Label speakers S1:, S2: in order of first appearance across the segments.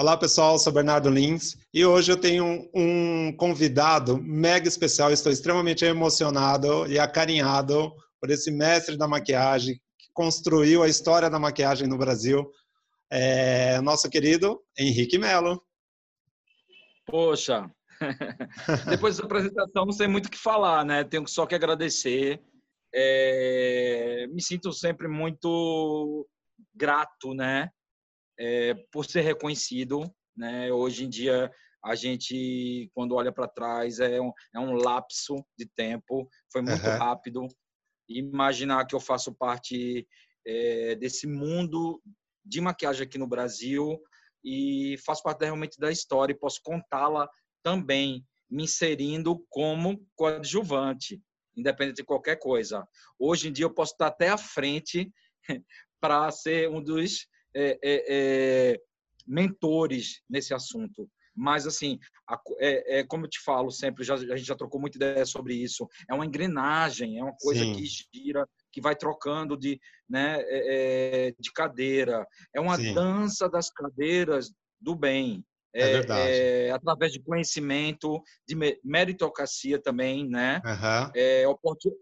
S1: Olá pessoal, sou Bernardo Lins e hoje eu tenho um convidado mega especial. Estou extremamente emocionado e acarinhado por esse mestre da maquiagem que construiu a história da maquiagem no Brasil, é, nosso querido Henrique Melo.
S2: Poxa, depois dessa apresentação não sei muito o que falar, né? Tenho só que agradecer. É, me sinto sempre muito grato, né? É, por ser reconhecido. Né? Hoje em dia, a gente, quando olha para trás, é um, é um lapso de tempo, foi muito uhum. rápido. Imaginar que eu faço parte é, desse mundo de maquiagem aqui no Brasil e faço parte realmente da história e posso contá-la também, me inserindo como coadjuvante, independente de qualquer coisa. Hoje em dia eu posso estar até à frente para ser um dos é, é, é, mentores nesse assunto. Mas, assim, é, é, como eu te falo sempre, já, a gente já trocou muita ideia sobre isso, é uma engrenagem, é uma coisa Sim. que gira, que vai trocando de, né, é, é de cadeira. É uma Sim. dança das cadeiras do bem.
S1: É, é verdade.
S2: Através de conhecimento, de meritocracia também, né? Uhum. É,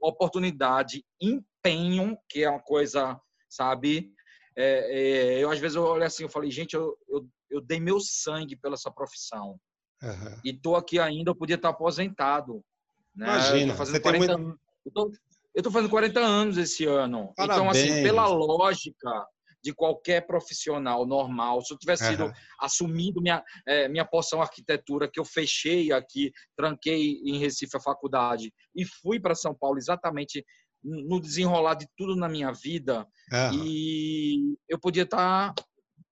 S2: oportunidade, empenho, que é uma coisa, sabe? É, é, eu às vezes eu olho assim, eu falei, gente, eu, eu, eu dei meu sangue pela essa profissão. Uhum. E tô aqui ainda, eu podia estar aposentado. Né?
S1: Imagina,
S2: fazendo 40, muito... eu, tô, eu tô fazendo 40 anos esse ano. Parabéns. Então, assim, pela lógica de qualquer profissional normal, se eu tivesse sido uhum. assumido minha, é, minha poção arquitetura, que eu fechei aqui, tranquei em Recife a faculdade e fui para São Paulo exatamente no desenrolar de tudo na minha vida uhum. e eu podia estar tá,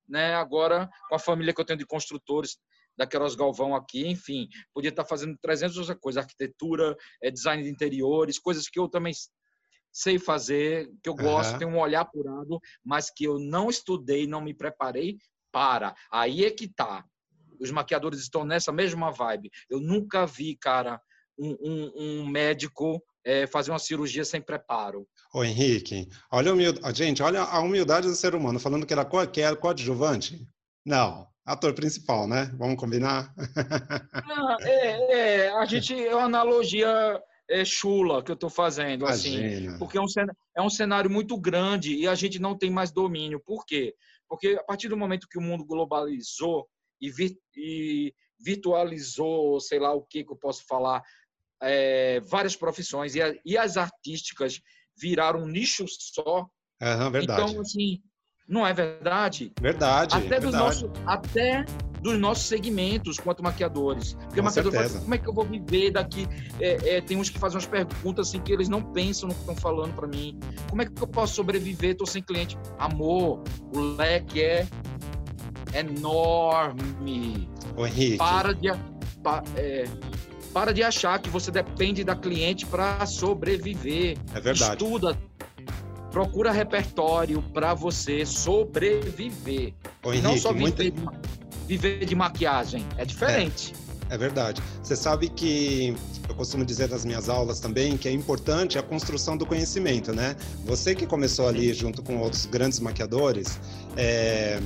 S2: né agora com a família que eu tenho de construtores da Queiroz Galvão aqui, enfim, podia estar tá fazendo 300 outras coisas, arquitetura, é, design de interiores, coisas que eu também sei fazer, que eu gosto, uhum. tenho um olhar apurado, mas que eu não estudei, não me preparei para. Aí é que tá. Os maquiadores estão nessa mesma vibe. Eu nunca vi, cara, um, um, um médico é, fazer uma cirurgia sem preparo.
S1: Ô Henrique, olha a humildade, gente, olha a humildade do ser humano, falando que era co que era coadjuvante. Não, ator principal, né? Vamos combinar?
S2: Não, é, é, a gente é uma analogia é, chula que eu estou fazendo, assim, Imagina. assim, porque é um, é um cenário muito grande e a gente não tem mais domínio. Por quê? Porque a partir do momento que o mundo globalizou e, vi, e virtualizou, sei lá o que que eu posso falar, é, várias profissões e, a, e, as artísticas viraram um nicho só.
S1: Uhum, verdade.
S2: Então, assim, não é verdade?
S1: Verdade.
S2: Até,
S1: verdade.
S2: Do nosso, até dos nossos segmentos quanto maquiadores. Porque
S1: Com
S2: maquiador
S1: fala,
S2: como é que eu vou viver daqui? É, é, tem uns que fazem umas perguntas assim que eles não pensam no que estão falando para mim. Como é que eu posso sobreviver? Estou sem cliente. Amor, o leque é enorme.
S1: O Henrique.
S2: Para de. É, para de achar que você depende da cliente para sobreviver.
S1: É verdade.
S2: Estuda, procura repertório para você sobreviver.
S1: Ô, Henrique,
S2: não só viver,
S1: muita...
S2: de, viver de maquiagem. É diferente.
S1: É, é verdade. Você sabe que eu costumo dizer nas minhas aulas também que é importante a construção do conhecimento, né? Você que começou ali junto com outros grandes maquiadores, é...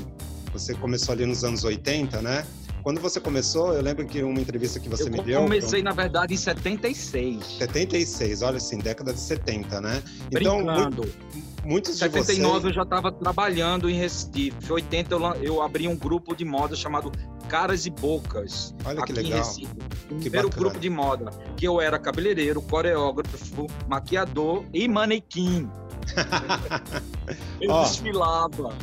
S1: você começou ali nos anos 80, né? Quando você começou, eu lembro que uma entrevista que você
S2: eu
S1: me deu.
S2: Eu comecei, na verdade, em 76.
S1: 76, olha assim, década de 70, né?
S2: Então, Brincando.
S1: Então, muitos de
S2: 79
S1: vocês...
S2: eu já estava trabalhando em Recife. 80 eu, eu abri um grupo de moda chamado Caras e Bocas.
S1: Olha
S2: que
S1: legal.
S2: Recife. O primeiro grupo de moda, que eu era cabeleireiro, coreógrafo, maquiador e manequim. Eu ó, desfilava.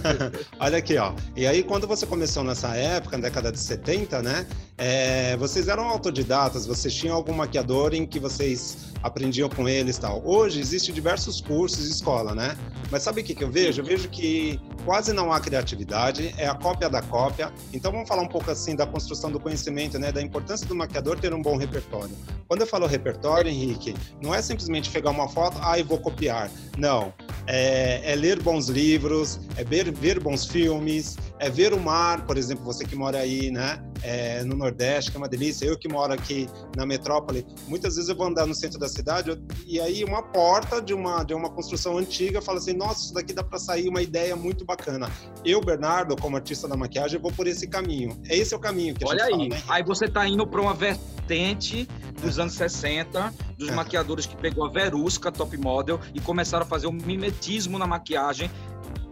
S1: Olha aqui, ó. E aí, quando você começou nessa época, na década de 70, né? É, vocês eram autodidatas, vocês tinham algum maquiador em que vocês aprendiam com eles tal. Hoje, existem diversos cursos de escola, né? Mas sabe o que, que eu vejo? Eu vejo que quase não há criatividade, é a cópia da cópia. Então, vamos falar um pouco assim da construção do conhecimento, né? Da importância do maquiador ter um bom repertório. Quando eu falo repertório, Henrique, não é simplesmente pegar uma foto, ah, e vou copiar. Não. É, é ler bons livros, é ver, ver bons filmes, é ver o mar, por exemplo, você que mora aí, né? É, no Nordeste, que é uma delícia. Eu que moro aqui na metrópole, muitas vezes eu vou andar no centro da cidade eu, e aí uma porta de uma, de uma construção antiga fala assim: nossa, isso daqui dá para sair uma ideia muito bacana. Eu, Bernardo, como artista da maquiagem, vou por esse caminho. Esse é o caminho que a
S2: Olha
S1: gente
S2: aí,
S1: fala, né?
S2: aí você está indo para uma vertente dos anos 60, dos
S1: É.
S2: maquiadores que pegou a Verusca Top Model e começaram a fazer o mimetismo na maquiagem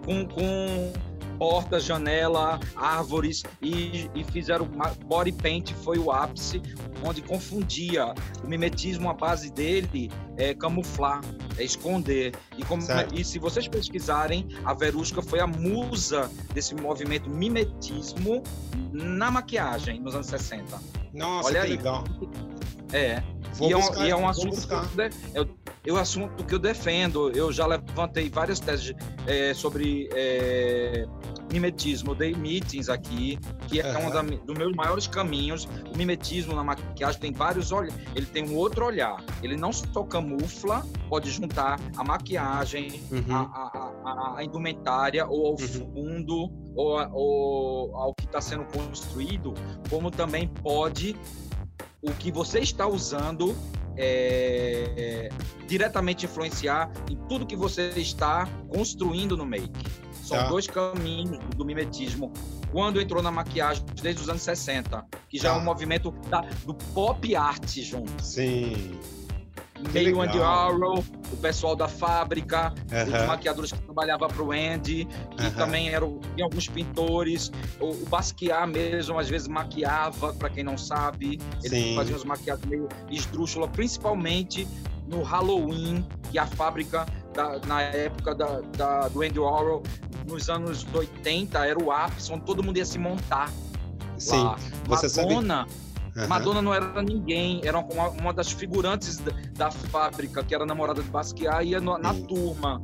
S2: com, com portas, janela, árvores e, e fizeram body paint foi o ápice onde confundia o mimetismo a base dele é camuflar é esconder e, como, e se vocês pesquisarem a Verusca foi a musa desse movimento mimetismo na maquiagem nos anos 60
S1: Nossa,
S2: Olha
S1: que
S2: aí.
S1: legal.
S2: é
S1: Vou
S2: e, é um,
S1: buscar,
S2: e é um
S1: vou
S2: assunto que
S1: buscar.
S2: eu, de- eu assunto que eu defendo. Eu já levantei várias teses é, sobre é, mimetismo. Eu dei meetings aqui, que é um da, dos meus maiores caminhos. O mimetismo na maquiagem tem vários olhos. Ele tem um outro olhar. Ele não só camufla, pode juntar a maquiagem,
S1: Uhum.
S2: a, a- a- a indumentária ou ao
S1: Uhum.
S2: fundo ou, ou ao que está sendo construído, como também pode o que você está usando é, diretamente influenciar em tudo que você está construindo no make. São
S1: Tá.
S2: dois caminhos do mimetismo. Quando entrou na maquiagem desde os anos 60, que já
S1: Tá.
S2: é um movimento da- do pop art junto.
S1: Sim. Que
S2: Meio Andy. Arrow, o pessoal da fábrica, os
S1: Aham.
S2: maquiadores que trabalhavam para o Andy, que
S1: Aham.
S2: também eram alguns pintores. O, o Basquiat mesmo, às vezes, maquiava, para quem não sabe. Ele
S1: Sim.
S2: fazia uns maquiagens meio esdrúxula, principalmente no Halloween, que a fábrica, da- na época da, da- do Andy Warhol, nos anos 80, era o ápice, onde todo mundo ia se montar
S1: Sim.
S2: lá.
S1: Você sabe-
S2: Madonna,
S1: Aham.
S2: Madonna não era ninguém, era uma, uma das figurantes da, da fábrica, que era namorada de Basquiat, ia no- na turma.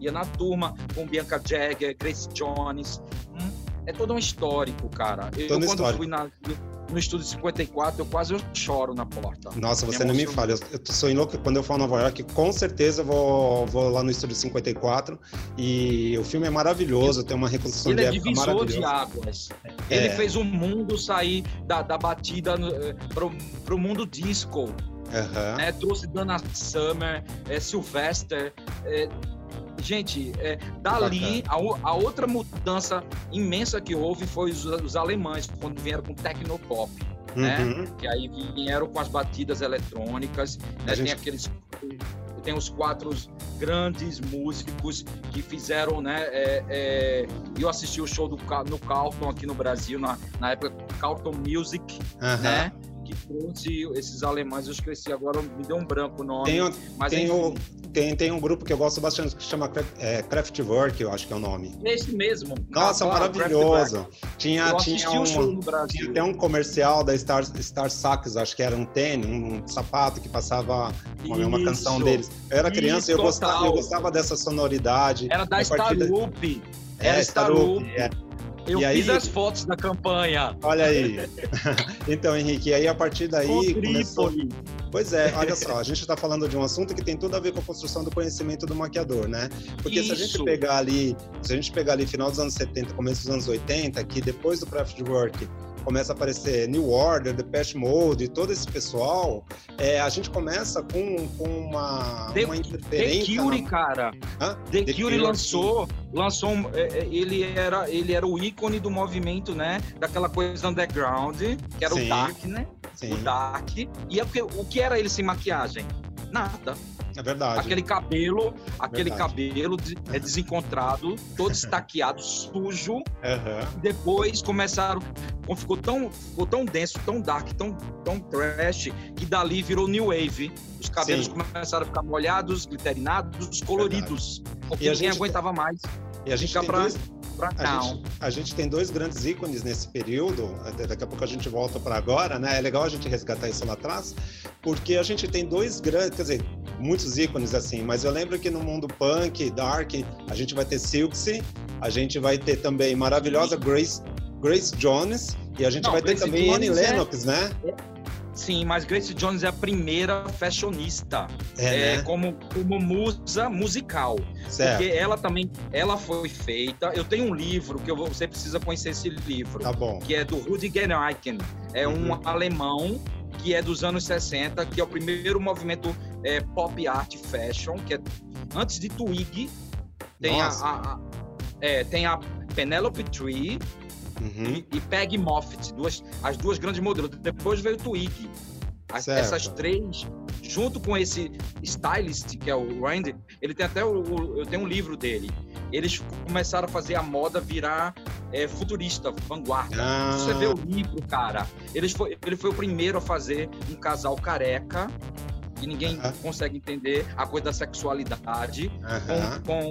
S2: Ia na turma com Bianca Jagger, Grace Jones. Hum, é todo um histórico, cara. Eu,
S1: Todo
S2: quando
S1: histórico.
S2: fui na- no estúdio 54, eu quase choro na porta.
S1: Nossa, você não me fala. Eu, sou louco quando eu for a Nova York, com certeza eu vou, vou lá no estúdio 54. E o filme é maravilhoso, tem uma reconstrução
S2: Ele
S1: de
S2: é
S1: época
S2: divisor de águas.
S1: É.
S2: Ele fez o mundo sair da, da batida para o mundo disco. Né? Trouxe Dana Summer, é, Sylvester. é, gente, é, dali, a, o- a outra mudança imensa que houve foi os, os alemães, quando vieram com Tecnopop. né?
S1: Uhum.
S2: Que aí vieram com as batidas eletrônicas. né?
S1: Gente-
S2: Tem aqueles. Tem os quatro grandes músicos que fizeram, né? é, é, eu assisti o show do, no Carlton aqui no Brasil, na, na época Carlton Music,
S1: Aham.
S2: né? Que trouxe esses alemães, eu esqueci agora, me deu um branco o nome.
S1: Tem, o-
S2: mas
S1: tem,
S2: enfim,
S1: o, tem, tem um grupo que eu gosto bastante que chama é, Kraftwerk, eu acho que é o nome.
S2: esse mesmo.
S1: Nossa,
S2: Ah,
S1: maravilhoso. Tinha,
S2: Eu
S1: tinha,
S2: no
S1: tinha até um comercial da Star, Star Sacks, acho que era um tênis, um sapato que passava uma, uma canção deles. Eu era criança e eu gostava, eu gostava dessa sonoridade.
S2: Era da
S1: E a partir da-
S2: Starup.
S1: É,
S2: Era
S1: Starup,
S2: Starup.
S1: é.
S2: Eu
S1: E aí-
S2: fiz as fotos da campanha.
S1: Olha aí. então, Henrique, e aí a partir daí
S2: com
S1: começou. Pois é, olha só, a gente está falando de um assunto que tem tudo a ver com a construção do conhecimento do maquiador, né? Porque se a gente
S2: Isso.
S1: pegar ali, se a gente pegar ali final dos anos 70, começo dos anos 80, que depois do Kraftwerk começa a aparecer New Order, Depeche Mode, todo esse pessoal, é, a gente começa com, com uma,
S2: The-
S1: uma
S2: The
S1: interferência.
S2: Cure,
S1: na-
S2: cara.
S1: Hã?
S2: The,
S1: The
S2: Cure
S1: Cure,
S2: lançou, lançou um- é, é, ele era ele era o ícone do movimento, né? Daquela coisa underground, que era
S1: Sim.
S2: o dark, né?
S1: Sim,
S2: O dark. E é o que, o que era ele sem maquiagem? Nada.
S1: É verdade.
S2: Aquele cabelo, aquele
S1: Verdade.
S2: cabelo é desencontrado, todo estaqueado, sujo.
S1: Aham.
S2: Depois começaram, ficou tão, ficou tão denso, tão dark, tão, tão trash, que dali virou new wave. Os cabelos
S1: Sim.
S2: começaram a ficar molhados, glitterinados, coloridos. Porque
S1: E a
S2: ninguém
S1: gente-
S2: aguentava mais.
S1: E a gente
S2: Fica
S1: tem
S2: pra-
S1: dois, A gente, a gente tem dois grandes ícones nesse período, daqui a pouco a gente volta para agora, né? É legal a gente resgatar isso lá atrás, porque a gente tem dois grandes, quer dizer, muitos ícones assim, mas eu lembro que no mundo punk, dark, a gente vai ter Silksy, a gente vai ter também maravilhosa Grace, Grace Jones, e a gente
S2: Não,
S1: vai ter
S2: Grace
S1: também Annie
S2: Jones é-
S1: Lennox, né?
S2: Sim, mas Grace Jones é a primeira fashionista
S1: É,
S2: é,
S1: né?
S2: como, como musa musical.
S1: Certo.
S2: Porque ela também, ela foi feita. Eu tenho um livro que eu vou- você precisa conhecer esse livro,
S1: Tá bom.
S2: que é do Rudiger Eichen. É um
S1: Uhum.
S2: alemão que é dos anos 60, que é o primeiro movimento é, pop art fashion, que é antes de Twig. Tem a, a- a- é, tem a Penelope Tree
S1: Uhum.
S2: e, e Peg Moffitt, duas, as duas grandes modelos. Depois veio Twig. As- essas três, junto com esse stylist, que é o Randy, ele tem até o, o- eu tenho um livro dele. Eles começaram a fazer a moda virar é, futurista, vanguarda.
S1: Ah.
S2: Você vê o livro, cara. Eles foi, ele foi o primeiro a fazer um casal careca. E ninguém consegue entender a coisa da sexualidade, com, com,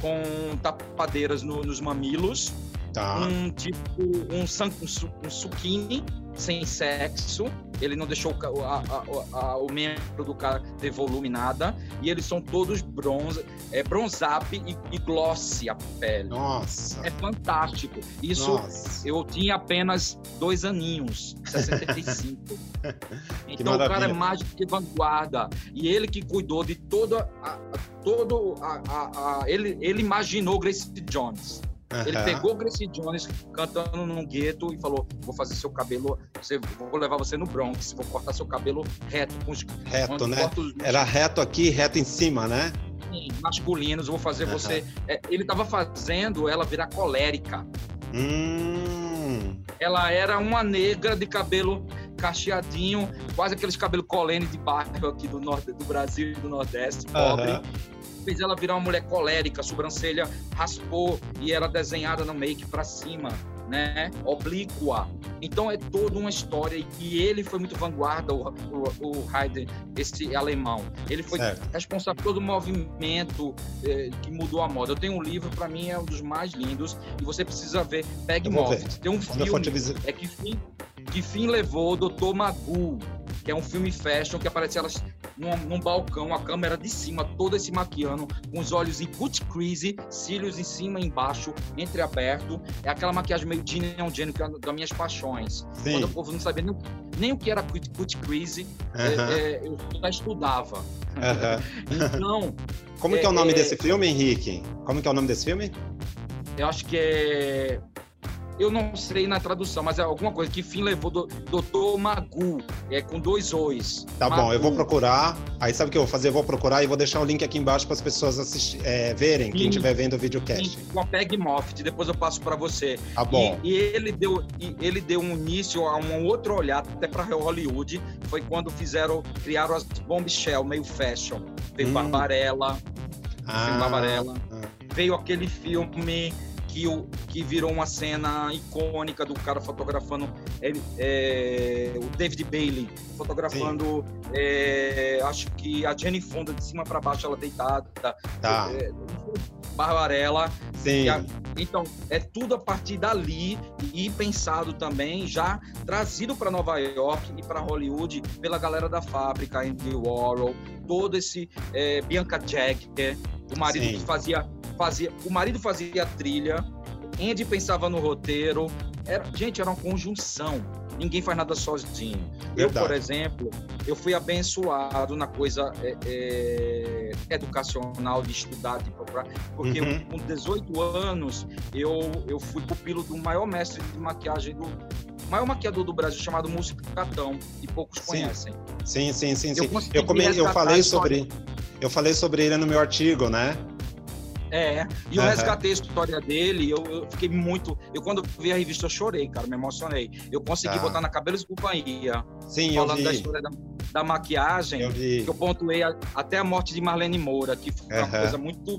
S2: com tapadeiras no- nos mamilos,
S1: Tá.
S2: um tipo um, um, um suquini sem sexo. Ele não deixou o, a- a- a- o membro do cara ter volume nada. E eles são todos bronze, é, bronzap e, e glossy a pele.
S1: Nossa.
S2: É fantástico. Isso
S1: Nossa.
S2: eu tinha apenas dois aninhos, 65. então o cara é mais do que vanguarda. E ele que cuidou de toda a, todo a- ele, ele imaginou Grace Jones. Ele
S1: Aham.
S2: pegou Grace Jones cantando num gueto e falou: Vou fazer seu cabelo, você, vou levar você no Bronx, vou cortar seu cabelo reto com os
S1: Reto, né?
S2: os
S1: Era reto aqui, reto em cima, né?
S2: masculinos, vou fazer
S1: Aham.
S2: você. É, ele estava fazendo ela virar colérica.
S1: Hum.
S2: Ela era uma negra de cabelo cacheadinho, quase aqueles cabelos colene de bairro aqui do norte do Brasil e do Nordeste, pobre.
S1: Aham.
S2: Fez ela virar uma mulher colérica, a sobrancelha raspou e era desenhada no make para cima, né? Oblíqua. Então é toda uma história e ele foi muito vanguarda, o, o, o Haydn, esse alemão. Ele foi
S1: Certo.
S2: responsável por todo o movimento eh, que mudou a moda. Eu tenho um livro, para mim é um dos mais lindos e você precisa ver. Pegue. Moffitt. Tem um
S1: Quando
S2: filme é que fim, que fim levou o Dr. Magoo, que é um filme fashion que aparece elas num, num balcão, a câmera de cima, toda se maquiando, com os olhos em cut crease, cílios em cima e embaixo, entreaberto. É aquela maquiagem meio Gene on Gene, que é uma das minhas paixões.
S1: Sim.
S2: Quando o povo não sabia nem, nem o que era cut, cut crease, é,
S1: Aham.
S2: é, eu já estudava.
S1: Aham.
S2: Então,
S1: Como que é o nome
S2: é-
S1: desse filme, Henrique? Como que é o nome desse filme?
S2: eu acho que é. Eu não sei na tradução, mas é alguma coisa que fim levou do Dr. Magoo, é com dois O's.
S1: Tá bom, eu vou procurar. Aí sabe o que eu vou fazer? Eu vou procurar e vou deixar o link aqui embaixo para as pessoas assistir, é, verem, quem estiver vendo o videocast.
S2: Sim, com a Peg Moffitt, depois eu passo para você.
S1: Tá bom.
S2: E, e ele deu e ele deu um início a um outro olhar até para Hollywood, foi quando fizeram criaram as bombshell meio fashion. Veio
S1: Hum.
S2: Barbarella,
S1: Ah,
S2: Barbarella.
S1: ah.
S2: veio aquele filme que, o, que virou uma cena icônica do cara fotografando ele, é, o David Bailey fotografando é, acho que a Jenny Fonda de cima para baixo ela deitada.
S1: Tá,
S2: é, Barbarella
S1: sim.
S2: a- então é tudo a partir dali e pensado também já trazido para Nova York e para Hollywood pela galera da fábrica Andy Warhol todo esse é, Bianca Jagger o marido
S1: Sim.
S2: que fazia fazia o marido fazia a trilha Andy pensava no roteiro era gente era uma conjunção ninguém faz nada sozinho eu
S1: Verdade.
S2: por exemplo eu fui abençoado na coisa é, é, educacional de estudar de procurar porque
S1: Uhum.
S2: eu, com 18 anos eu, eu fui pupilo do maior mestre de maquiagem do maior maquiador do Brasil chamado Músico Catão e poucos
S1: Sim.
S2: conhecem
S1: Sim, sim, sim,
S2: Eu
S1: sim.
S2: consegui
S1: Eu, come... eu falei sobre. Eu falei sobre ele no meu artigo, né?
S2: É e eu
S1: Aham.
S2: resgatei a história dele eu, eu fiquei muito eu quando vi a revista eu chorei cara me emocionei eu consegui
S1: Tá.
S2: botar na Cabelos e Companhia
S1: Sim, eu
S2: falando da
S1: vi.
S2: história da, da maquiagem
S1: Eu vi.
S2: que eu pontuei a- até a morte de Marlene Moura, que foi uma
S1: Aham.
S2: coisa muito.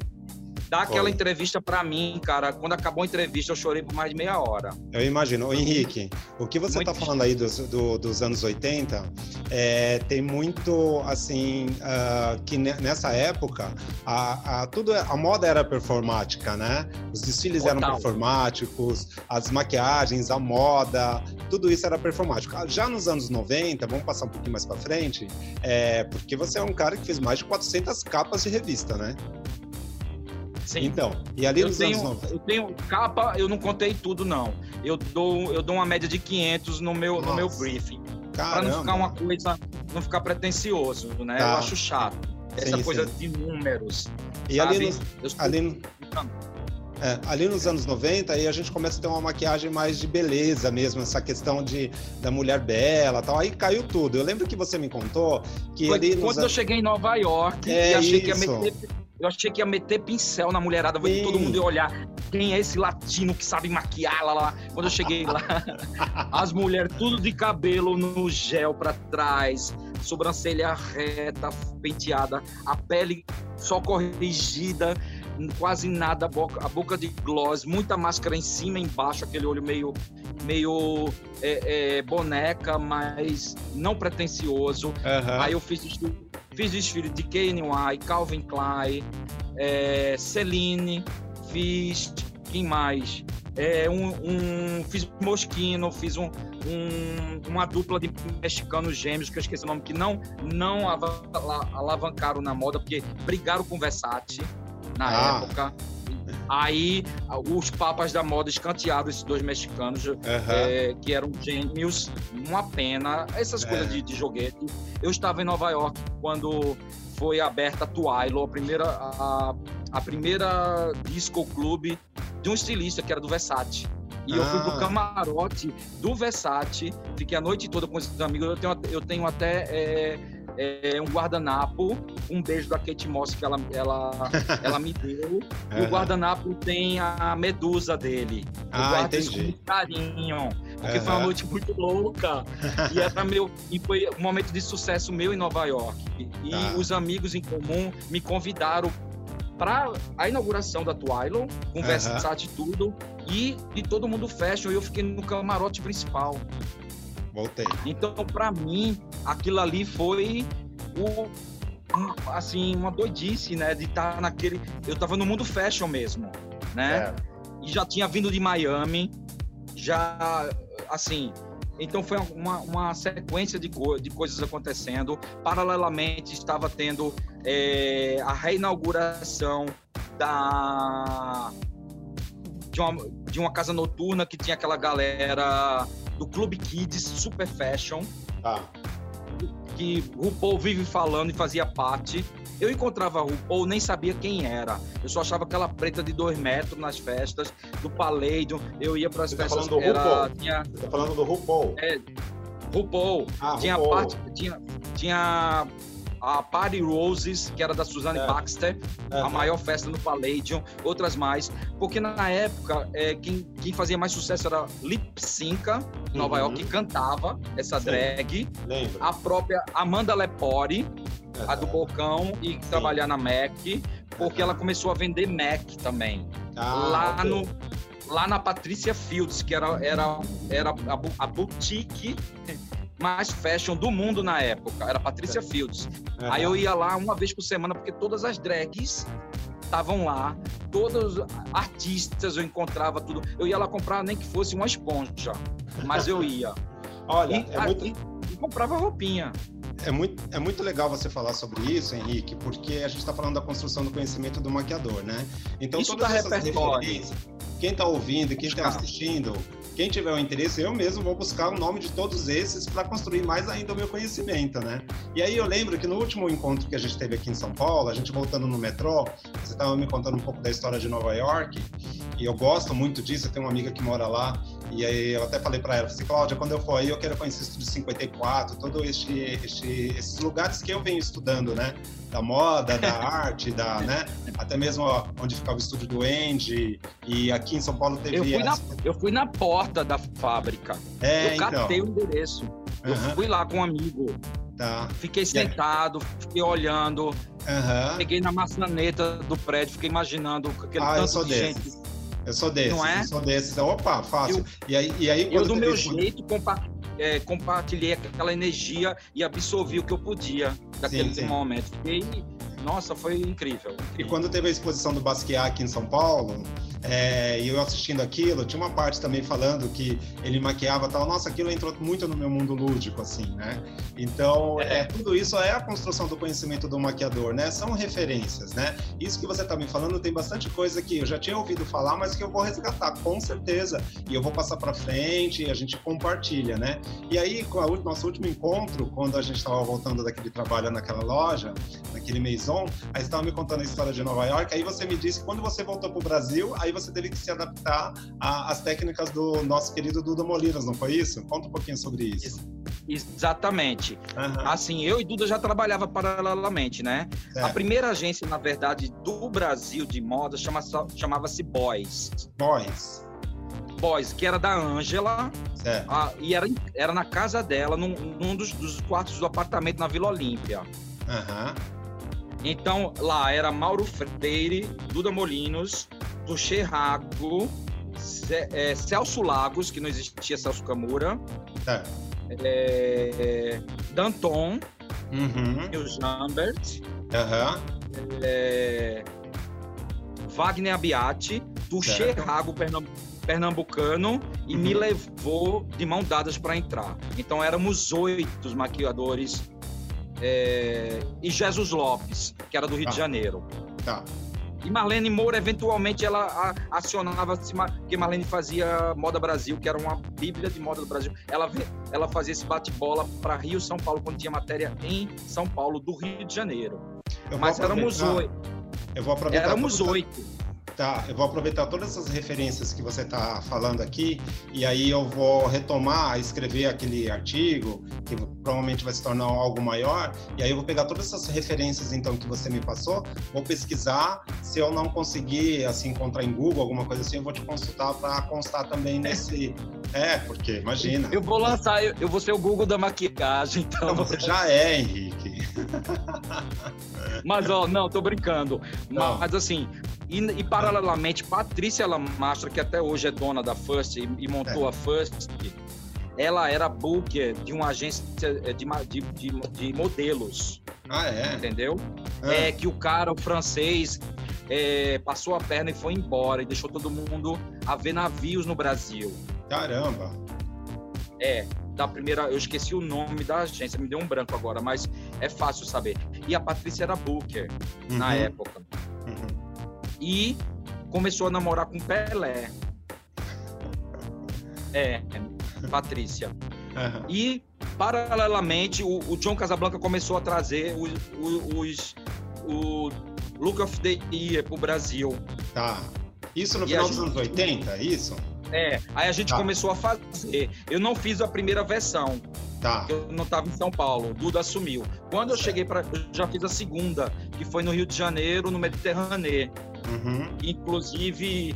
S2: Dá aquela
S1: Foi.
S2: entrevista pra mim, cara. Quando acabou a entrevista, eu chorei por mais de meia hora.
S1: Eu imagino. Ô, Henrique, o que você está falando aí dos, do- dos anos 80, é, tem muito, assim, ah, que ne- nessa época, a, a, tudo, a moda era performática, né? Os desfiles eram
S2: Total.
S1: performáticos, as maquiagens, a moda, tudo isso era performático. Ah, Já nos anos 90, vamos passar um pouquinho mais para frente, é, porque você é um cara que fez mais de 400 capas de revista, né?
S2: Sim.
S1: Então, e ali
S2: eu,
S1: nos anos
S2: tenho,
S1: 90...
S2: eu tenho capa, eu não contei tudo, não. Eu dou, eu dou uma média de 500 no meu, no meu briefing. Para não ficar uma coisa, não ficar pretencioso, né? Tá. Eu acho chato. Essa sim, coisa sim. de números.
S1: E sabe? ali, no, eu ali, no, é, ali nos anos 90, aí a gente começa a ter uma maquiagem mais de beleza mesmo, essa questão de, da mulher bela tal. Aí caiu tudo. Eu lembro que você me contou que
S2: Foi
S1: ali.
S2: Quando eu cheguei em Nova York é e achei isso. que ia meter eu achei que ia meter pincel na mulherada, ver todo mundo ia olhar quem é esse latino que sabe maquiar lá, lá. Quando eu cheguei lá, as mulheres tudo de cabelo no gel para trás, sobrancelha reta, penteada, a pele só corrigida, quase nada, a boca, a boca de gloss, muita máscara em cima e embaixo, aquele olho meio, meio é, é, boneca, mas não pretencioso. Uhum. Aí eu fiz desfile, fiz desfile de KNY, Calvin Klein, é, Celine, fiz. Quem mais? É, um, um, fiz Moschino, fiz um, um, uma dupla de mexicanos gêmeos, que eu esqueci o nome, que não, não alavancaram na moda, porque brigaram com Versace na ah. época. Aí os papas da moda escantearam esses dois mexicanos, uhum. é, que eram gêmeos, uma pena, essas é. coisas de, de joguete. Eu estava em Nova York quando foi aberta a Twilo, a primeira, a, a primeira disco clube de um estilista que era do Versace. E ah. eu fui pro ah. camarote do Versace, fiquei a noite toda com esses amigos. Eu tenho, eu tenho até é, é, um guardanapo, um beijo da Kate Moss que ela, ela, ela me deu. O guardanapo tem a medusa dele. Eu
S1: ah, entendi.
S2: com carinho. Porque uhum. foi uma noite muito louca. e era meu. E foi um momento de sucesso meu em Nova York. E ah. os amigos em comum me convidaram para a inauguração da Twilo, conversar uhum. de tudo, e, e todo mundo fashion, e eu fiquei no camarote principal.
S1: Voltei.
S2: Então, para mim, aquilo ali foi o assim uma doidice, né, de estar tá naquele, eu tava no mundo fashion mesmo, né? É. E já tinha vindo de Miami, já assim, então foi uma, uma sequência de, co de coisas acontecendo. Paralelamente estava tendo é, a reinauguração da de uma, de uma casa noturna que tinha aquela galera do Clube Kids Super Fashion. Ah. Que RuPaul vive falando e fazia parte. Eu encontrava RuPaul, nem sabia quem era. Eu só achava aquela preta de dois metros nas festas, do Palladium. Eu ia para as festas.
S1: Tá falando do era, RuPaul? Tinha, Você tá falando do RuPaul?
S2: É, RuPaul. Ah, tinha RuPaul. parte. Tinha, tinha a Party Roses, que era da Suzanne é. Baxter, é. a maior festa no Palladium, outras mais, porque na época é, quem, quem fazia mais sucesso era Lip Synca, em Nova uhum. York, que cantava essa Sim. drag, Lembra. a própria Amanda Lepore, a do Bocão, e Sim. trabalhar na MAC, porque ela começou a vender MAC também. Ah, lá okay. no lá na Patrícia Fields, que era, era, era a, a boutique mais fashion do mundo na época. Era Patrícia Fields. Uhum. Aí eu ia lá uma vez por semana, porque todas as drags estavam lá, todos os artistas eu encontrava tudo. Eu ia lá comprar nem que fosse uma esponja, mas eu ia.
S1: Olha, e, é muito...
S2: e, e comprava roupinha.
S1: É muito, é muito legal você falar sobre isso, Henrique, porque a gente está falando da construção do conhecimento do maquiador, né?
S2: Então, isso todas essas repertório.
S1: quem está ouvindo, quem está assistindo, quem tiver o interesse, eu mesmo vou buscar o nome de todos esses para construir mais ainda o meu conhecimento, né? E aí eu lembro que no último encontro que a gente teve aqui em São Paulo, a gente voltando no metrô, você estava me contando um pouco da história de Nova York, e eu gosto muito disso, eu tenho uma amiga que mora lá, e aí eu até falei para ela, assim, Cláudia, quando eu for aí, eu quero conhecer isso de 54, todo este, este, esses lugares que eu venho estudando, né? Da moda, da arte, da, né? Até mesmo ó, onde ficava o estúdio do Andy, e aqui em São Paulo teve...
S2: Eu fui, na, eu fui na porta da fábrica, é, eu catei então. o endereço, eu uhum. fui lá com um amigo, Tá. Fiquei sentado, fiquei olhando, uhum. peguei na maçaneta do prédio, fiquei imaginando aquele ah, tanto de desses. gente
S1: eu sou desses. Não é? Eu sou desses. Opa, fácil. Eu,
S2: e aí, e aí eu, do meu jeito, é, compartilhei aquela energia e absorvi o que eu podia daquele sim, sim. momento. Fiquei nossa, foi incrível, incrível,
S1: E quando teve a exposição do Basquiat aqui em São Paulo, é, e eu assistindo aquilo, tinha uma parte também falando que ele maquiava tal. Nossa, aquilo entrou muito no meu mundo lúdico, assim, né? Então, é, tudo isso é a construção do conhecimento do maquiador, né? São referências, né? Isso que você está me falando tem bastante coisa que eu já tinha ouvido falar, mas que eu vou resgatar, com certeza. E eu vou passar para frente e a gente compartilha, né? E aí, com o nosso último encontro, quando a gente estava voltando daquele trabalho naquela loja, naquele Maison, aí estava me contando a história de Nova York, aí você me disse que quando você voltou para o Brasil, aí você teve que se adaptar às técnicas do nosso querido Duda Molinas, não foi isso? Conta um pouquinho sobre isso.
S2: Exatamente. Uhum. Assim, eu e Duda já trabalhava paralelamente, né? Certo. A primeira agência, na verdade, do Brasil de moda chama, chamava-se Boys.
S1: Boys.
S2: Boys, que era da Ângela. e era, era na casa dela, num, num dos, dos, quartos do apartamento na Vila Olímpia.
S1: Uhum.
S2: Então, lá era Mauro Freire, Duda Molinos, Tuxê Rago, é, Celso Lagos, que não existia Celso Camura,
S1: é.
S2: É, Danton,
S1: uhum.
S2: Neil Jambert,
S1: uhum.
S2: é, Wagner Abiati, Tuxê Rago, pernambucano, e uhum. me levou de mão dadas para entrar. Então éramos oito maquiadores é, e Jesus Lopes, que era do Rio tá. de Janeiro.
S1: Tá.
S2: E Marlene Moura, eventualmente, ela acionava, porque Marlene fazia Moda Brasil, que era uma bíblia de moda do Brasil. Ela, ela fazia esse bate-bola para Rio São Paulo, quando tinha matéria em São Paulo, do Rio de Janeiro. Mas éramos oito.
S1: Eu vou aproveitar.
S2: Éramos oito.
S1: Tá, eu vou aproveitar todas essas referências que você está falando aqui e aí eu vou retomar, escrever aquele artigo que provavelmente vai se tornar algo maior e aí eu vou pegar todas essas referências então que você me passou, vou pesquisar, se eu não conseguir assim encontrar em Google alguma coisa assim, eu vou te consultar para constar também nesse é, porque imagina.
S2: Eu vou lançar, eu, eu vou ser o Google da maquiagem, então.
S1: Não, você já é, Henrique.
S2: Mas ó, não, tô brincando. Não. Mas assim, e, e, paralelamente, Patrícia Lamastra, que até hoje é dona da First e, e montou é. a First, ela era booker de uma agência de, de, de, de modelos.
S1: Ah, é?
S2: Entendeu? É. é que o cara, o francês, é, passou a perna e foi embora e deixou todo mundo a ver navios no Brasil.
S1: Caramba!
S2: É, da primeira, eu esqueci o nome da agência, me deu um branco agora, mas é fácil saber. E a Patrícia era booker uhum. na época. Uhum e começou a namorar com Pelé. É, Patrícia. Uhum. E, paralelamente, o, o, John Casablanca começou a trazer os, os, o Look of the Year pro Brasil.
S1: Tá. Isso no e final dos anos 80, é isso?
S2: É, aí a gente tá. começou a fazer. Eu não fiz a primeira versão.
S1: Tá.
S2: Eu não estava em São Paulo, o Duda assumiu. Quando eu cheguei para, já fiz a segunda, que foi no Rio de Janeiro, no Mediterrâneo.
S1: Uhum.
S2: Inclusive,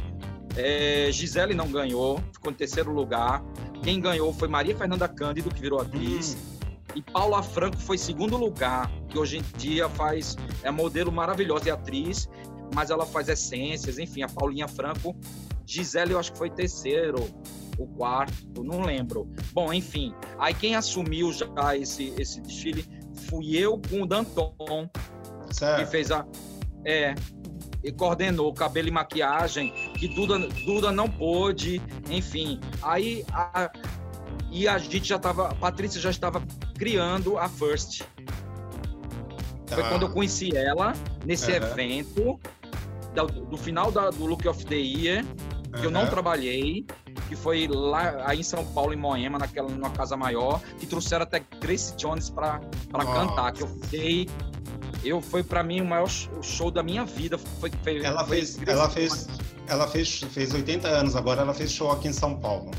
S2: é, Gisele não ganhou, ficou em terceiro lugar. Quem ganhou foi Maria Fernanda Cândido, que virou atriz. Uhum. E Paula Franco foi segundo lugar, que hoje em dia faz é modelo maravilhosa e atriz, mas ela faz essências, enfim, a Paulinha Franco. Gisele eu acho que foi terceiro, o quarto, não lembro. Bom, enfim, aí quem assumiu já esse esse desfile fui eu com o Danton,
S1: certo.
S2: que fez a é, e coordenou cabelo e maquiagem, que Duda, Duda não pôde, enfim. Aí a, e a gente já estava, a Patrícia já estava criando a First. Tá. Foi quando eu conheci ela nesse uhum. evento do, do final da, do Look of the Year, que uhum. eu não trabalhei, que foi lá aí em São Paulo, em Moema, naquela numa casa maior, que trouxeram até Grace Jones para cantar, que eu fiquei eu foi para mim o maior show da minha vida. Foi, foi
S1: ela
S2: foi,
S1: fez, ela fez, ela fez, fez 80 anos agora. Ela fez show aqui em São Paulo.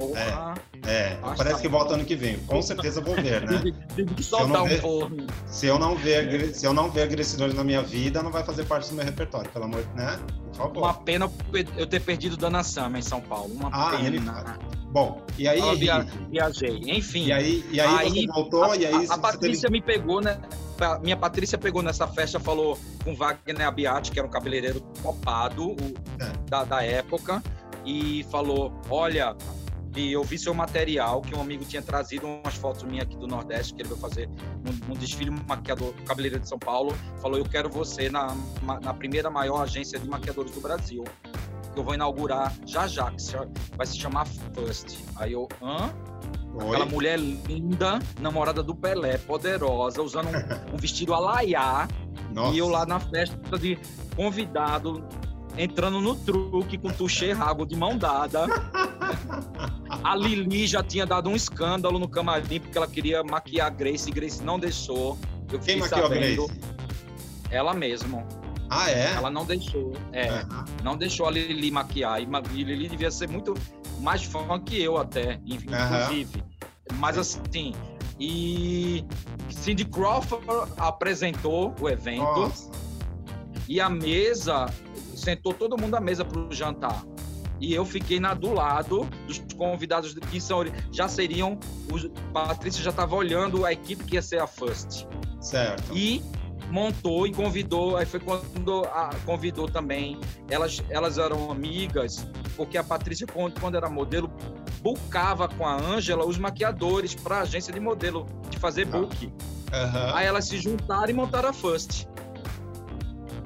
S2: Porra.
S1: É, é parece tá que volta ano que vem. Com certeza vou ver, né?
S2: Tem que soltar
S1: ver,
S2: um.
S1: Se eu não ver, se eu não ver agressores na minha vida, não vai fazer parte do meu repertório, pelo amor, né? Por favor.
S2: Uma pena eu ter perdido Dana Sama em São Paulo. Uma
S1: ah,
S2: pena.
S1: Ele... Bom, e aí. Eu
S2: via, viajei, enfim.
S1: E aí, e aí, aí voltou, a, e aí.
S2: A, a Patrícia teve... me pegou, né? minha Patrícia pegou nessa festa, falou com Wagner Abiati, que era um cabeleireiro topado o, é. da, da época, e falou: Olha, e eu vi seu material, que um amigo tinha trazido umas fotos minhas aqui do Nordeste, que ele vai fazer um, um desfile maquiador, cabeleireiro de São Paulo. Falou: Eu quero você na, na primeira maior agência de maquiadores do Brasil. Que eu vou inaugurar já já, que vai se chamar First. Aí eu, hã? Oi? Aquela mulher linda, namorada do Pelé, poderosa, usando um, um vestido alaiá. Nossa. E eu lá na festa de convidado, entrando no truque com Tuxê Rago de mão dada. A Lili já tinha dado um escândalo no camarim porque ela queria maquiar a Grace e Grace não deixou.
S1: Eu Quem maquiou sabendo. a Grace?
S2: Ela mesma.
S1: Ah, é?
S2: Ela não deixou. É, uhum. não deixou a Lili maquiar. E Lili devia ser muito mais fã que eu até, inclusive. Uhum. Mas assim, e Cindy Crawford apresentou o evento. Nossa. E a mesa, sentou todo mundo à mesa para o jantar e eu fiquei na do lado dos convidados que são, já seriam os Patrícia já estava olhando a equipe que ia ser a First.
S1: Certo.
S2: E montou e convidou, aí foi quando a, convidou também. Elas elas eram amigas, porque a Patrícia quando, quando era modelo bucava com a Ângela os maquiadores para a agência de modelo de fazer ah. book. Uhum. Aí elas se juntaram e montaram a First.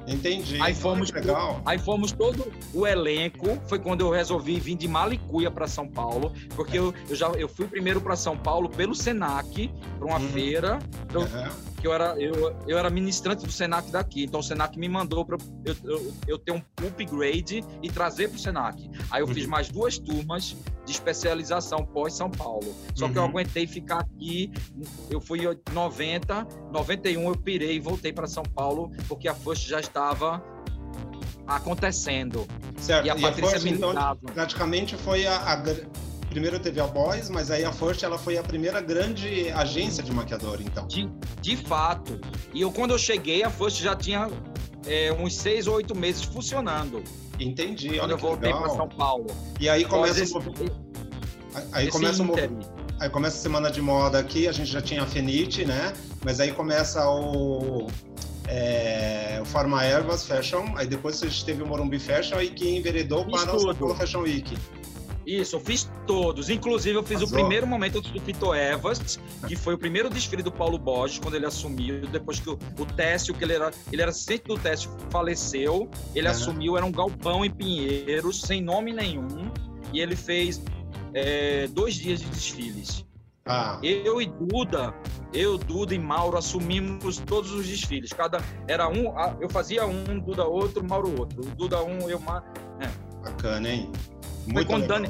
S1: Entendi.
S2: Aí fomos, legal. aí fomos todo o elenco. Foi quando eu resolvi vir de Malicuia para São Paulo, porque eu, eu já eu fui primeiro para São Paulo pelo Senac para uma uhum. feira. Eu, uhum eu era, eu, eu era ministrante do Senac daqui, então o Senac me mandou para eu, eu, eu, ter um upgrade e trazer para o Senac. Aí eu uhum. fiz mais duas turmas de especialização pós São Paulo. Só uhum. que eu uhum. aguentei ficar aqui, eu fui em 90, 91 eu pirei e voltei para São Paulo, porque a FUST já estava acontecendo.
S1: Certo. E a e Patrícia a então, praticamente foi a, a primeiro teve a Boys, mas aí a First ela foi a primeira grande agência de maquiador, então.
S2: De, de fato. E eu, quando eu cheguei, a First já tinha é, uns seis ou oito meses funcionando.
S1: Entendi.
S2: Quando eu voltei para São Paulo.
S1: E aí começa esse, aí começa o Aí começa a semana de moda aqui, a gente já tinha a Fenite, né? Mas aí começa o é, o Farma Ervas Fashion, aí depois a gente teve o Morumbi Fashion e que enveredou para o São Paulo Fashion Week.
S2: Isso, eu fiz todos. Inclusive, eu fiz o primeiro momento do Fito Evas, que foi o primeiro desfile do Paulo Borges, quando ele assumiu, depois que o, o Técio, que ele era, ele era assistente do Técio, faleceu, ele assumiu, era um galpão em Pinheiros, sem nome nenhum, e ele fez é, dois dias de desfiles. Ah. Eu e Duda, eu, Duda e Mauro assumimos todos os desfiles. Cada era um, eu fazia um, Duda outro, Mauro outro. Duda um, eu
S1: é. Bacana, hein?
S2: Muito foi, quando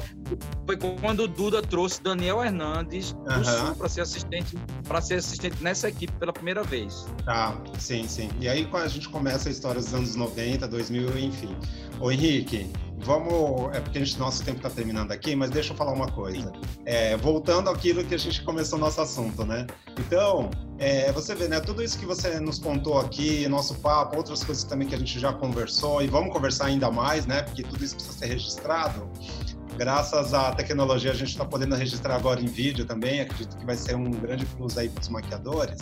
S2: foi quando o Duda trouxe Daniel Hernandes do uhum. Sul para ser assistente para ser assistente nessa equipe pela primeira vez.
S1: Tá, sim, sim. E aí quando a gente começa a história dos anos 90, 2000, enfim. Ô Henrique, vamos. É porque gente, nosso tempo está terminando aqui, mas deixa eu falar uma coisa. É, voltando àquilo que a gente começou nosso assunto, né? Então, é, você vê, né? Tudo isso que você nos contou aqui, nosso papo, outras coisas também que a gente já conversou e vamos conversar ainda mais, né? Porque tudo isso precisa ser registrado graças à tecnologia, a gente está podendo registrar agora em vídeo também. Acredito que vai ser um grande plus aí para os maquiadores.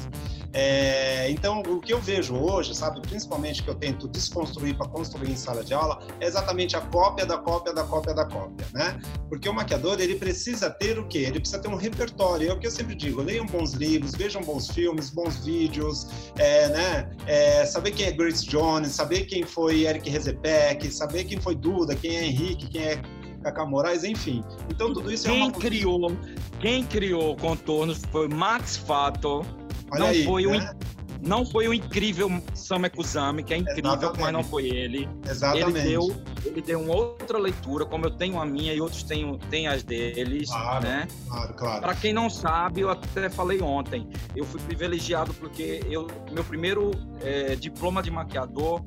S1: É, então, o que eu vejo hoje, sabe, principalmente que eu tento desconstruir para construir em sala de aula, é exatamente a cópia da cópia da cópia da cópia, né? Porque o maquiador ele precisa ter o quê? Ele precisa ter um repertório. É o que eu sempre digo: leiam bons livros, vejam bons filmes, bons vídeos, é, né? É, saber quem é Grace Jones, saber quem foi Eric Rezepek, saber quem foi Duda, quem é Henrique, quem é Cacá Moraes, enfim. Então tudo isso
S2: quem
S1: é uma...
S2: criou Quem criou contornos foi Max Fato. Olha não aí, foi né? o não foi o incrível Sam Ekuzami, que é incrível, Exatamente. mas não foi ele.
S1: Exatamente.
S2: Ele deu, ele deu uma outra leitura, como eu tenho a minha e outros têm, têm as deles, claro, né?
S1: Claro, claro.
S2: Para quem não sabe, eu até falei ontem, eu fui privilegiado porque eu, meu primeiro é, diploma de maquiador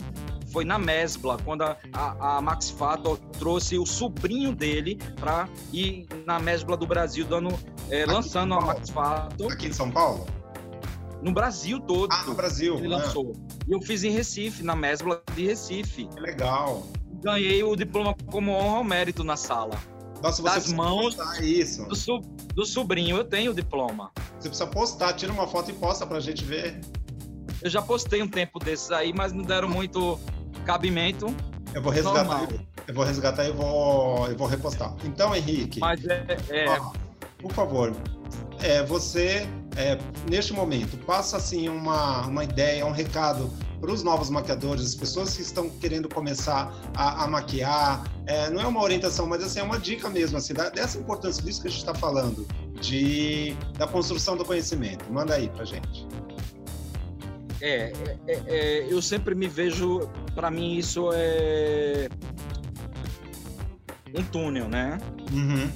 S2: foi na Mesbla, quando a, a, a Max Fato trouxe o sobrinho dele para ir na Mesbla do Brasil, dando, é, lançando a Max Fato.
S1: Aqui em São Paulo?
S2: No Brasil todo.
S1: Ah, no Brasil.
S2: Ele né? lançou. E eu fiz em Recife, na Mesbla de Recife.
S1: Que legal.
S2: Ganhei o diploma como honra ao mérito na sala.
S1: Nossa, você das mãos
S2: isso. Do, so, do sobrinho. Eu tenho o diploma.
S1: Você precisa postar, tira uma foto e posta pra gente ver.
S2: Eu já postei um tempo desses aí, mas não deram muito cabimento.
S1: Eu vou resgatar. Eu vou resgatar e vou, eu vou repostar. Então, Henrique.
S2: Mas é. é...
S1: Ó, por favor, é, você, é, neste momento, passa assim uma, uma ideia, um recado para os novos maquiadores, as pessoas que estão querendo começar a, a maquiar. É, não é uma orientação, mas assim, é uma dica mesmo, assim, da, dessa importância disso que a gente está falando, de, da construção do conhecimento. Manda aí para gente.
S2: É, é, é, eu sempre me vejo, para mim isso é um túnel, né?
S1: Uhum.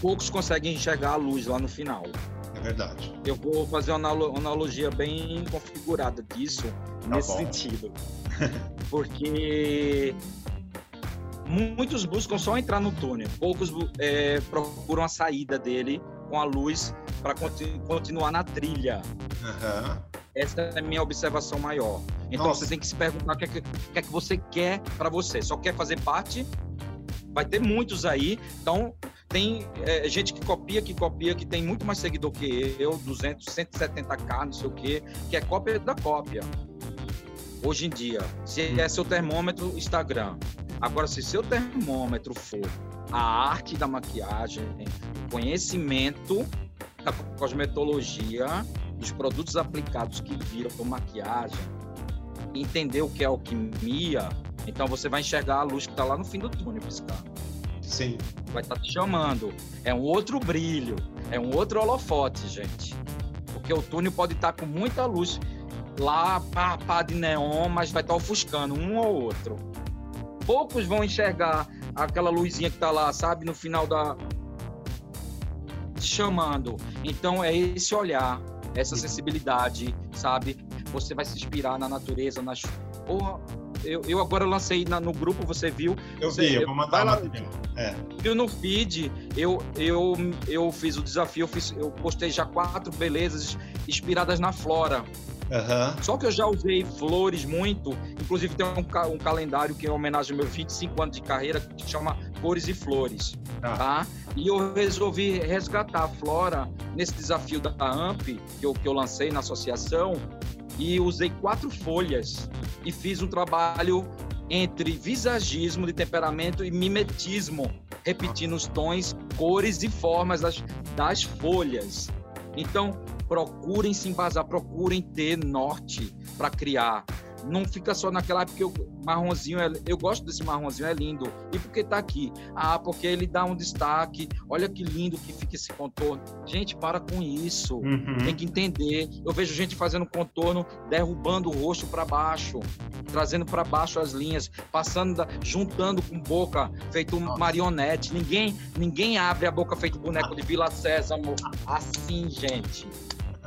S2: Poucos conseguem enxergar a luz lá no final.
S1: É verdade.
S2: Eu vou fazer uma analogia bem configurada disso, tá nesse bom. sentido. Porque muitos buscam só entrar no túnel, poucos é, procuram a saída dele com a luz para continu continuar na trilha.
S1: Uhum.
S2: Essa é a minha observação maior. Então Nossa. você tem que se perguntar o que é que, o que, é que você quer para você. Só quer fazer parte? Vai ter muitos aí. Então tem é, gente que copia, que copia, que tem muito mais seguidor que eu, 200, 170k, não sei o quê, que é cópia da cópia. Hoje em dia, se é seu termômetro, Instagram. Agora, se seu termômetro for a arte da maquiagem, conhecimento da cosmetologia, dos produtos aplicados que viram com maquiagem, entender o que é alquimia, então você vai enxergar a luz que está lá no fim do túnel piscando.
S1: Sim.
S2: Vai estar tá te chamando. É um outro brilho, é um outro holofote, gente. Porque o túnel pode estar tá com muita luz lá, pá, pá de neon, mas vai estar tá ofuscando um ou outro. Poucos vão enxergar aquela luzinha que está lá, sabe, no final da. Te chamando. Então é esse olhar, essa sensibilidade, sabe? Você vai se inspirar na natureza, nas. Porra, eu, eu agora lancei na, no grupo, você viu?
S1: Eu
S2: você,
S1: vi, eu vou mandar lá. É.
S2: Viu no feed, eu, eu, eu fiz o desafio, eu, fiz, eu postei já quatro belezas inspiradas na flora.
S1: Uhum.
S2: Só que eu já usei flores muito, inclusive tem um, um, calendário que é homenagem meus 25 anos de carreira que chama Cores e Flores, ah. tá? E eu resolvi resgatar a flora nesse desafio da AMP que eu, que eu lancei na associação e usei quatro folhas e fiz um trabalho entre visagismo de temperamento e mimetismo, repetindo os tons, cores e formas das, das folhas. Então, procurem se embasar, procurem ter norte para criar não fica só naquela porque o marronzinho é, eu gosto desse marronzinho é lindo. E por que tá aqui? Ah porque ele dá um destaque. Olha que lindo que fica esse contorno. Gente para com isso.
S1: Uhum.
S2: tem que entender. Eu vejo gente fazendo contorno derrubando o rosto para baixo trazendo para baixo as linhas passando da, juntando com boca feito Nossa. marionete. Ninguém ninguém abre a boca feito boneco de Vila Sésamo assim gente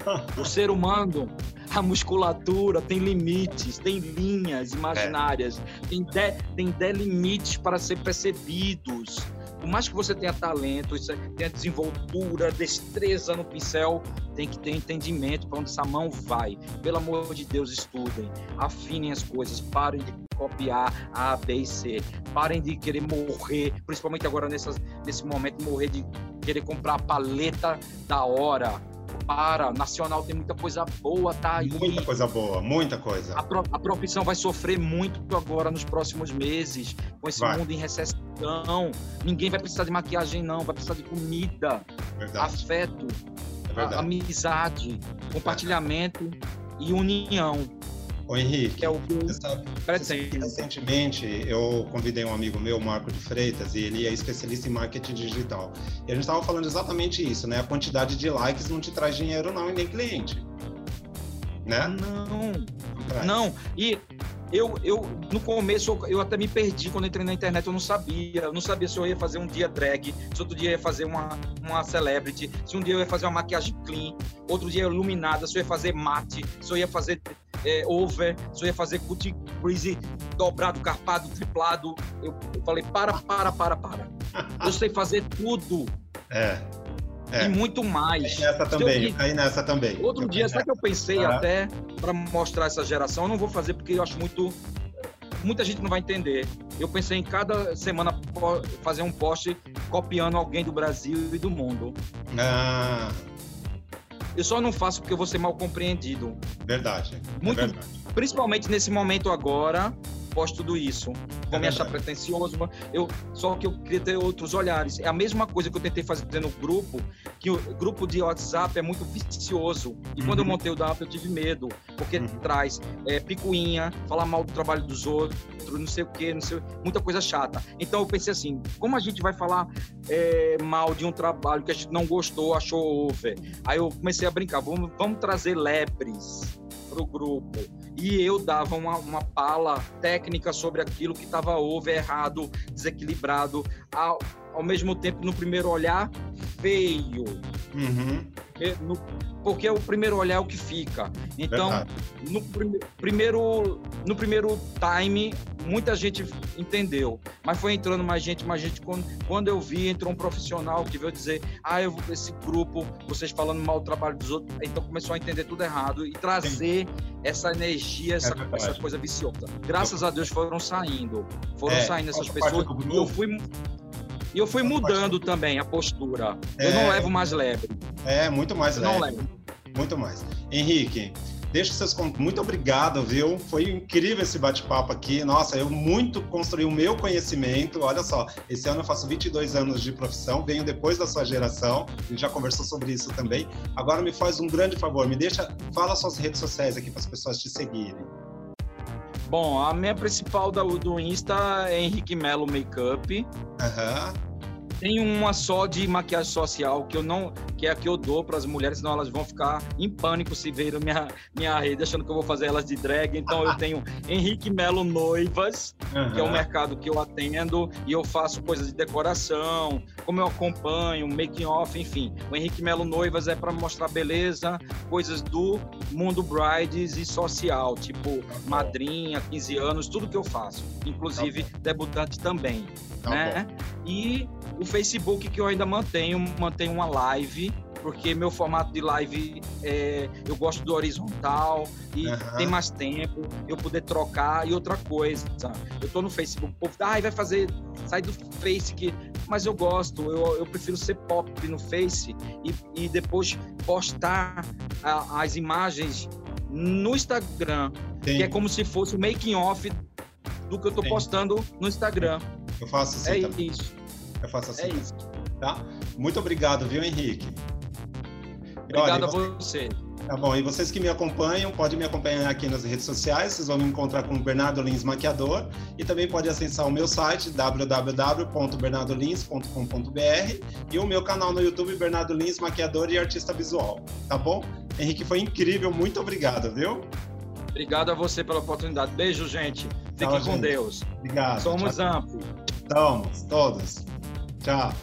S2: o ser humano, a musculatura tem limites, tem linhas imaginárias, é. tem, de, tem de limites para ser percebidos. Por mais que você tenha talento, tenha desenvoltura, destreza no pincel, tem que ter entendimento para onde essa mão vai. Pelo amor de Deus, estudem, afinem as coisas, parem de copiar A, B e C. Parem de querer morrer, principalmente agora nesse momento, morrer de querer comprar a paleta da hora para. Nacional tem muita coisa boa, tá aí.
S1: Muita coisa boa, muita coisa.
S2: A, pro, a profissão vai sofrer muito agora nos próximos meses, com esse vai. mundo em recessão. Ninguém vai precisar de maquiagem, não, vai precisar de comida,
S1: Verdade.
S2: afeto, é a, amizade, compartilhamento e união.
S1: Ô Henrique,
S2: que é o que sabe,
S1: recentemente eu convidei um amigo meu, Marco de Freitas, e ele é especialista em marketing digital. E a gente estava falando exatamente isso, né? A quantidade de likes não te traz dinheiro não e nem cliente. Né?
S2: Não. Não. E eu, eu, no começo, eu até me perdi quando entrei na internet, eu não sabia. Eu não sabia se eu ia fazer um dia drag, se outro dia eu ia fazer uma, uma celebrity, se um dia eu ia fazer uma maquiagem clean, outro dia iluminada, se eu ia fazer mate, se eu ia fazer é, over, se eu ia fazer cut crease dobrado, carpado, triplado. Eu, eu falei, para, para, para, para. Eu sei fazer tudo.
S1: É. É.
S2: E muito mais.
S1: Cai nessa também, caí nessa também.
S2: Outro
S1: eu
S2: dia, sabe que eu pensei ah. até para mostrar essa geração? Eu não vou fazer porque eu acho muito. Muita gente não vai entender. Eu pensei em cada semana fazer um post copiando alguém do Brasil e do mundo.
S1: Ah.
S2: Eu só não faço porque eu vou ser mal compreendido.
S1: Verdade.
S2: Muito,
S1: é verdade.
S2: Principalmente nesse momento agora, posto tudo isso. Vão é me achar pretencioso, eu, só que eu queria ter outros olhares. É a mesma coisa que eu tentei fazer no grupo, que o grupo de WhatsApp é muito vicioso. E uhum. quando eu uhum. montei o WhatsApp, eu tive medo, porque uhum. traz é, picuinha, falar mal do trabalho dos outros, não sei o quê, não sei, muita coisa chata. Então eu pensei assim, como a gente vai falar é, mal de um trabalho que a gente não gostou, achou over? Aí eu comecei a brincar, vamos, vamos trazer lebres para o grupo e eu dava uma, uma pala técnica sobre aquilo que estava over, errado, desequilibrado, ao, ao mesmo tempo, no primeiro olhar, feio. Uhum. No, porque o primeiro olhar é o que fica. Então, no prim, primeiro, no primeiro time, muita gente entendeu, mas foi entrando mais gente, mais gente. Quando, quando eu vi, entrou um profissional que veio dizer: Ah, eu vou esse grupo, vocês falando mal do trabalho dos outros. Então começou a entender tudo errado e trazer Sim. Essa energia, essa, é essa, coisa viciosa. Graças a Deus foram saindo, foram é, saindo essas pessoas. E eu fui eu fui mudando também a postura. É... Eu não levo mais leve.
S1: É, muito mais leve. Não levo. Muito mais. Henrique, deixa seus muito obrigado, viu? Foi incrível esse bate-papo aqui. Nossa, eu muito construí o meu conhecimento. Olha só, esse ano eu faço 22 anos de profissão, venho depois da sua geração. A gente já conversou sobre isso também. Agora me faz um grande favor, me deixa, fala suas redes sociais aqui para as pessoas te seguirem.
S2: Bom, a minha principal do Insta é Henrique Melo Makeup. Aham. Uhum. Tem uma só de maquiagem social que eu não, que é a que eu dou para as mulheres, senão elas vão ficar em pânico se verem minha minha rede achando que eu vou fazer elas de drag. Então eu tenho Henrique Melo Noivas, uhum. que é o mercado que eu atendo e eu faço coisas de decoração, como eu acompanho, making off, enfim. O Henrique Melo Noivas é para mostrar beleza, coisas do mundo brides e social, tipo tá madrinha, 15 anos, tudo que eu faço, inclusive tá debutante também, tá né? Bom. E o Facebook que eu ainda mantenho, mantenho uma live, porque meu formato de live é, eu gosto do horizontal e uhum. tem mais tempo, eu poder trocar e outra coisa. Eu tô no Facebook, o povo ah, vai fazer, sai do Face que mas eu gosto, eu, eu prefiro ser pop no Face e, e depois postar a, as imagens no Instagram, Sim. que é como se fosse o making off do que eu tô Sim. postando no Instagram.
S1: Eu faço assim.
S2: É
S1: também.
S2: isso.
S1: Eu faço assim. É isso. Tá? Muito obrigado, viu, Henrique?
S2: Obrigado Olha, a você.
S1: Tá bom, e vocês que me acompanham, podem me acompanhar aqui nas redes sociais, vocês vão me encontrar com o Bernardo Lins Maquiador e também pode acessar o meu site www.bernardolins.com.br e o meu canal no YouTube Bernardo Lins Maquiador e Artista Visual, tá bom? Henrique, foi incrível, muito obrigado, viu?
S2: Obrigado a você pela oportunidade. Beijo, gente. Fiquem com gente. Deus.
S1: Obrigado.
S2: Somos amplos.
S1: Somos, todos. Tchau.